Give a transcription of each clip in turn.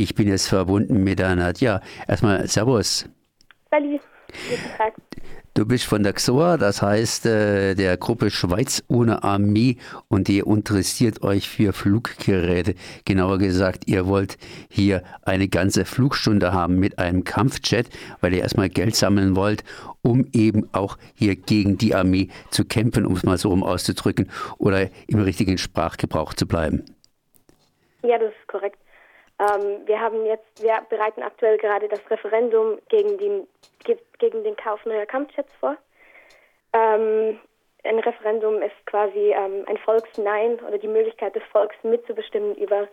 Ich bin jetzt verbunden mit der Nadja. Erstmal Servus. Salut. Du bist von der XOA, das heißt äh, der Gruppe Schweiz ohne Armee und ihr interessiert euch für Fluggeräte. Genauer gesagt, ihr wollt hier eine ganze Flugstunde haben mit einem Kampfjet, weil ihr erstmal Geld sammeln wollt, um eben auch hier gegen die Armee zu kämpfen, um es mal so rum auszudrücken, oder im richtigen Sprachgebrauch zu bleiben. Ja, das ist korrekt. Ähm, wir haben jetzt, wir bereiten aktuell gerade das Referendum gegen den, gegen den Kauf neuer Kampfjets vor. Ähm, ein Referendum ist quasi ähm, ein Volksnein oder die Möglichkeit des Volks mitzubestimmen über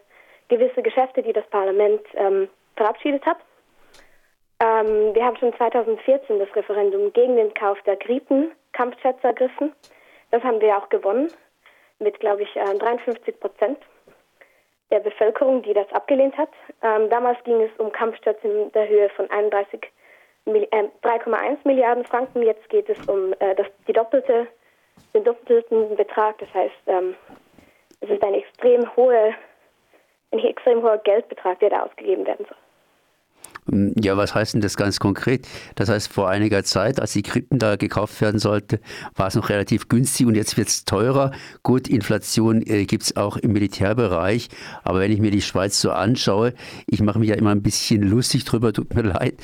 gewisse Geschäfte, die das Parlament ähm, verabschiedet hat. Ähm, wir haben schon 2014 das Referendum gegen den Kauf der Gripen Kampfjets ergriffen. Das haben wir auch gewonnen mit, glaube ich, 53 äh, Prozent der Bevölkerung, die das abgelehnt hat. Ähm, damals ging es um Kampfjets in der Höhe von 31 äh, 3,1 Milliarden Franken. Jetzt geht es um äh, das, die doppelte, den doppelten Betrag. Das heißt, ähm, es ist ein extrem hohe, ein extrem hoher Geldbetrag, der da ausgegeben werden soll. Hm, ja, was heißt denn das ganz konkret? Das heißt, vor einiger Zeit, als die Krippen da gekauft werden sollte, war es noch relativ günstig und jetzt wird es teurer. Gut, Inflation äh, gibt es auch im Militärbereich, aber wenn ich mir die Schweiz so anschaue, ich mache mich ja immer ein bisschen lustig drüber, tut mir leid,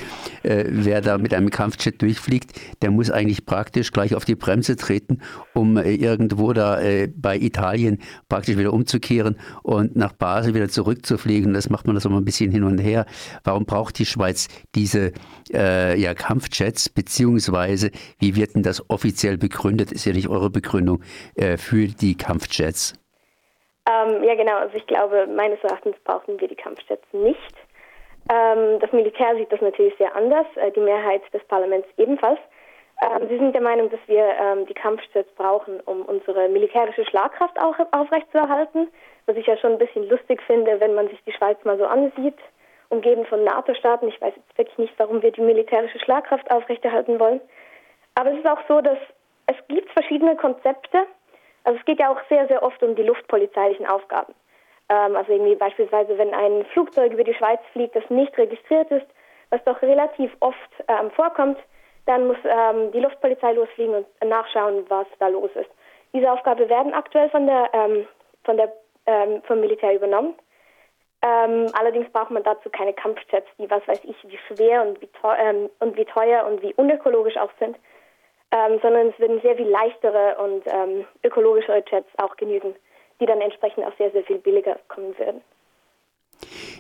äh, wer da mit einem Kampfjet durchfliegt, der muss eigentlich praktisch gleich auf die Bremse treten, um äh, irgendwo da äh, bei Italien praktisch wieder umzukehren und nach Basel wieder zurückzufliegen. Das macht man das immer ein bisschen hin und her. Warum braucht die Schweiz diese äh, ja, Kampfjets, beziehungsweise wie wird denn das offiziell begründet? Ist ja nicht eure Begründung äh, für die Kampfjets. Ähm, ja, genau. Also ich glaube, meines Erachtens brauchen wir die Kampfjets nicht. Ähm, das Militär sieht das natürlich sehr anders, äh, die Mehrheit des Parlaments ebenfalls. Ähm, Sie sind der Meinung, dass wir ähm, die Kampfjets brauchen, um unsere militärische Schlagkraft auch aufrechtzuerhalten, was ich ja schon ein bisschen lustig finde, wenn man sich die Schweiz mal so ansieht umgeben von NATO-Staaten. Ich weiß jetzt wirklich nicht, warum wir die militärische Schlagkraft aufrechterhalten wollen. Aber es ist auch so, dass es gibt verschiedene Konzepte. Also es geht ja auch sehr, sehr oft um die luftpolizeilichen Aufgaben. Ähm, also irgendwie beispielsweise, wenn ein Flugzeug über die Schweiz fliegt, das nicht registriert ist, was doch relativ oft ähm, vorkommt, dann muss ähm, die Luftpolizei losfliegen und nachschauen, was da los ist. Diese Aufgabe werden aktuell von der, ähm, von der ähm, vom Militär übernommen. Ähm, allerdings braucht man dazu keine Kampfjets, die was weiß ich, wie schwer und wie, teuer, ähm, und wie teuer und wie unökologisch auch sind, ähm, sondern es würden sehr viel leichtere und ähm, ökologischere Jets auch genügen, die dann entsprechend auch sehr, sehr viel billiger kommen würden.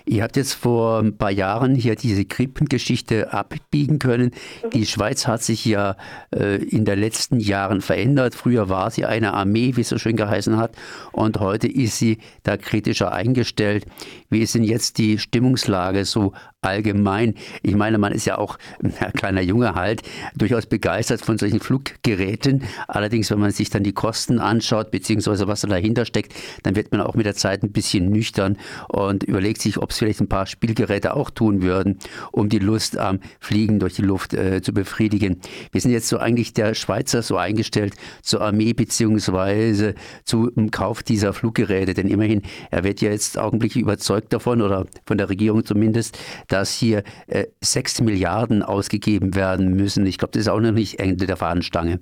Ihr habt jetzt vor ein paar Jahren hier diese Krippengeschichte abbiegen können. Mhm. Die Schweiz hat sich ja äh, in den letzten Jahren verändert. Früher war sie eine Armee, wie es so schön geheißen hat, und heute ist sie da kritischer eingestellt. Wie ist denn jetzt die Stimmungslage so allgemein? Ich meine, man ist ja auch ein kleiner Junge halt durchaus begeistert von solchen Fluggeräten. Allerdings, wenn man sich dann die Kosten anschaut, beziehungsweise was da dahinter steckt, dann wird man auch mit der Zeit ein bisschen nüchtern und überlegt sich, ob es vielleicht ein paar Spielgeräte auch tun würden, um die Lust am Fliegen durch die Luft äh, zu befriedigen. Wir sind jetzt so eigentlich der Schweizer so eingestellt zur Armee beziehungsweise zum Kauf dieser Fluggeräte, denn immerhin, er wird ja jetzt augenblicklich überzeugt davon oder von der Regierung zumindest, dass hier äh, 6 Milliarden ausgegeben werden müssen. Ich glaube, das ist auch noch nicht Ende der Fahnenstange.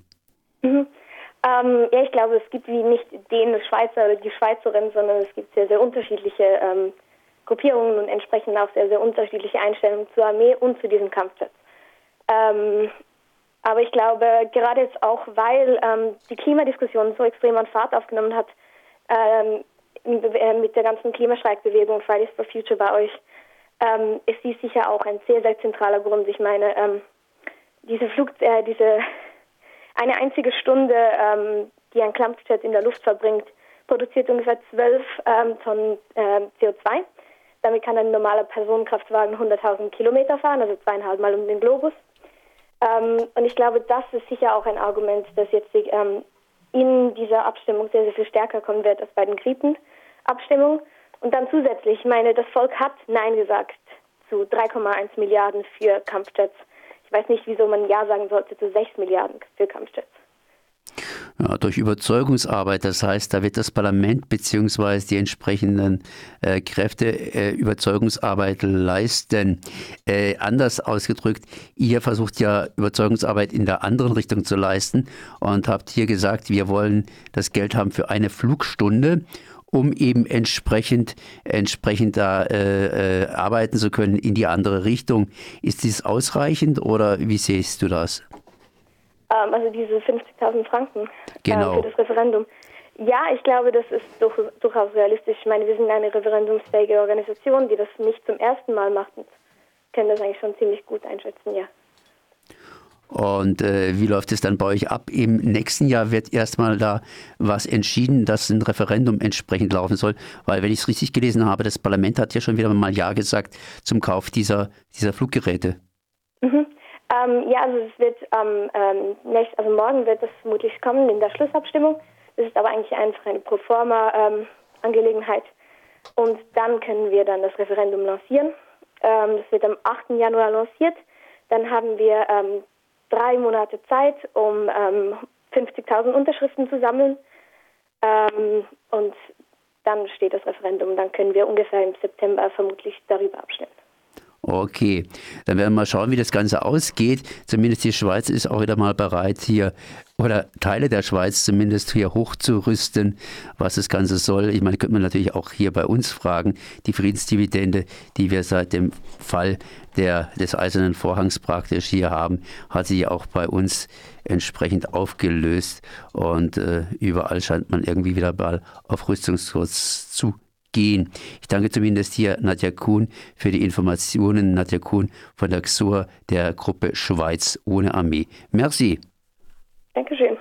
Mhm. Ähm, ja, ich glaube, es gibt wie nicht den Schweizer oder die Schweizerin, sondern es gibt sehr, sehr unterschiedliche ähm, Gruppierungen und entsprechend auch sehr, sehr unterschiedliche Einstellungen zur Armee und zu diesem Kampfjet. Ähm, aber ich glaube, gerade jetzt auch, weil ähm, die Klimadiskussion so extrem an Fahrt aufgenommen hat, ähm, äh, mit der ganzen Klimastreikbewegung Fridays for Future bei euch, ähm, ist dies sicher auch ein sehr, sehr zentraler Grund. Ich meine, ähm, diese Flug, äh, diese eine einzige Stunde, ähm, die ein Kampfjet in der Luft verbringt, produziert ungefähr 12 ähm, Tonnen äh, CO2. Damit kann ein normaler Personenkraftwagen 100.000 Kilometer fahren, also zweieinhalb Mal um den Globus. Ähm, und ich glaube, das ist sicher auch ein Argument, das jetzt ähm, in dieser Abstimmung sehr, sehr viel stärker kommen wird als bei den Gripen-Abstimmungen. Und dann zusätzlich, ich meine, das Volk hat Nein gesagt zu 3,1 Milliarden für Kampfjets. Ich weiß nicht, wieso man Ja sagen sollte zu 6 Milliarden für Kampfjets. Ja, durch Überzeugungsarbeit, das heißt, da wird das Parlament bzw. die entsprechenden äh, Kräfte äh, Überzeugungsarbeit leisten. Äh, anders ausgedrückt, ihr versucht ja Überzeugungsarbeit in der anderen Richtung zu leisten und habt hier gesagt, wir wollen das Geld haben für eine Flugstunde um eben entsprechend, entsprechend da äh, äh, arbeiten zu können in die andere Richtung. Ist dies ausreichend oder wie siehst du das? Ähm, also diese 50.000 Franken genau. äh, für das Referendum. Ja, ich glaube, das ist durch, durchaus realistisch. Ich meine, wir sind eine referendumsfähige Organisation, die das nicht zum ersten Mal macht und können das eigentlich schon ziemlich gut einschätzen, ja. Und äh, wie läuft es dann bei euch ab? Im nächsten Jahr wird erstmal da was entschieden, dass ein Referendum entsprechend laufen soll. Weil, wenn ich es richtig gelesen habe, das Parlament hat ja schon wieder mal Ja gesagt zum Kauf dieser, dieser Fluggeräte. Mhm. Ähm, ja, also es wird ähm, ähm, nächst, also morgen wird es vermutlich kommen in der Schlussabstimmung. Das ist aber eigentlich einfach eine Proforma-Angelegenheit. Und dann können wir dann das Referendum lancieren. Ähm, das wird am 8. Januar lanciert. Dann haben wir ähm, drei Monate Zeit, um ähm, 50.000 Unterschriften zu sammeln. Ähm, und dann steht das Referendum. Dann können wir ungefähr im September vermutlich darüber abstimmen. Okay, dann werden wir mal schauen, wie das Ganze ausgeht. Zumindest die Schweiz ist auch wieder mal bereit, hier oder Teile der Schweiz zumindest hier hochzurüsten, was das Ganze soll. Ich meine, könnte man natürlich auch hier bei uns fragen, die Friedensdividende, die wir seit dem Fall der, des Eisernen Vorhangs praktisch hier haben, hat sich auch bei uns entsprechend aufgelöst und äh, überall scheint man irgendwie wieder mal auf Rüstungskurs zu gehen. Ich danke zumindest hier Nadja Kuhn für die Informationen. Nadja Kuhn von der XOR der Gruppe Schweiz ohne Armee. Merci. Dankeschön.